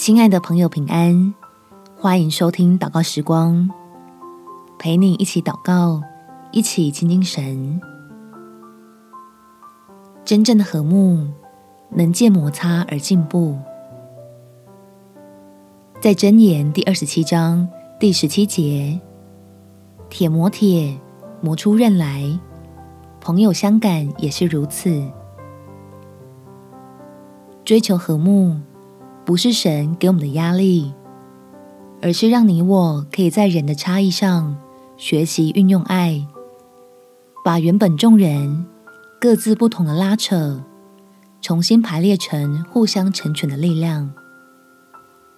亲爱的朋友，平安！欢迎收听祷告时光，陪你一起祷告，一起亲近神。真正的和睦能借摩擦而进步。在箴言第二十七章第十七节，铁磨铁，磨出刃来，朋友相感也是如此。追求和睦。不是神给我们的压力，而是让你我可以在人的差异上学习运用爱，把原本众人各自不同的拉扯，重新排列成互相成全的力量。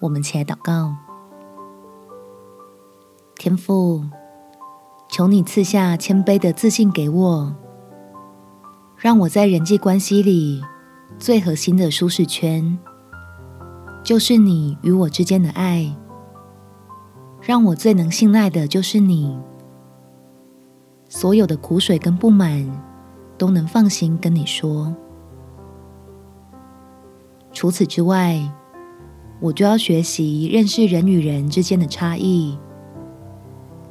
我们起来祷告，天父，求你赐下谦卑的自信给我，让我在人际关系里最核心的舒适圈。就是你与我之间的爱，让我最能信赖的就是你。所有的苦水跟不满，都能放心跟你说。除此之外，我就要学习认识人与人之间的差异，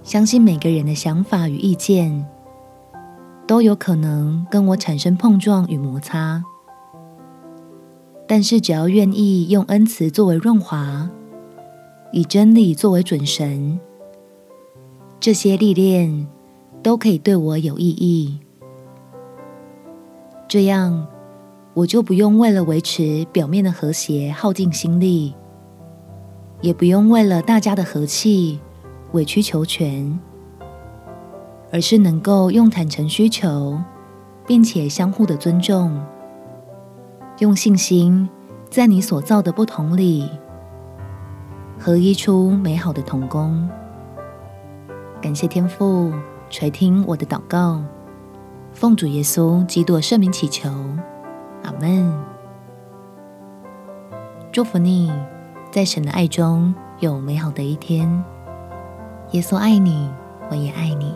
相信每个人的想法与意见，都有可能跟我产生碰撞与摩擦。但是，只要愿意用恩慈作为润滑，以真理作为准绳，这些历练都可以对我有意义。这样，我就不用为了维持表面的和谐耗尽心力，也不用为了大家的和气委曲求全，而是能够用坦诚需求，并且相互的尊重。用信心，在你所造的不同里，合一出美好的童工。感谢天父垂听我的祷告，奉主耶稣基督圣名祈求，阿门。祝福你，在神的爱中有美好的一天。耶稣爱你，我也爱你。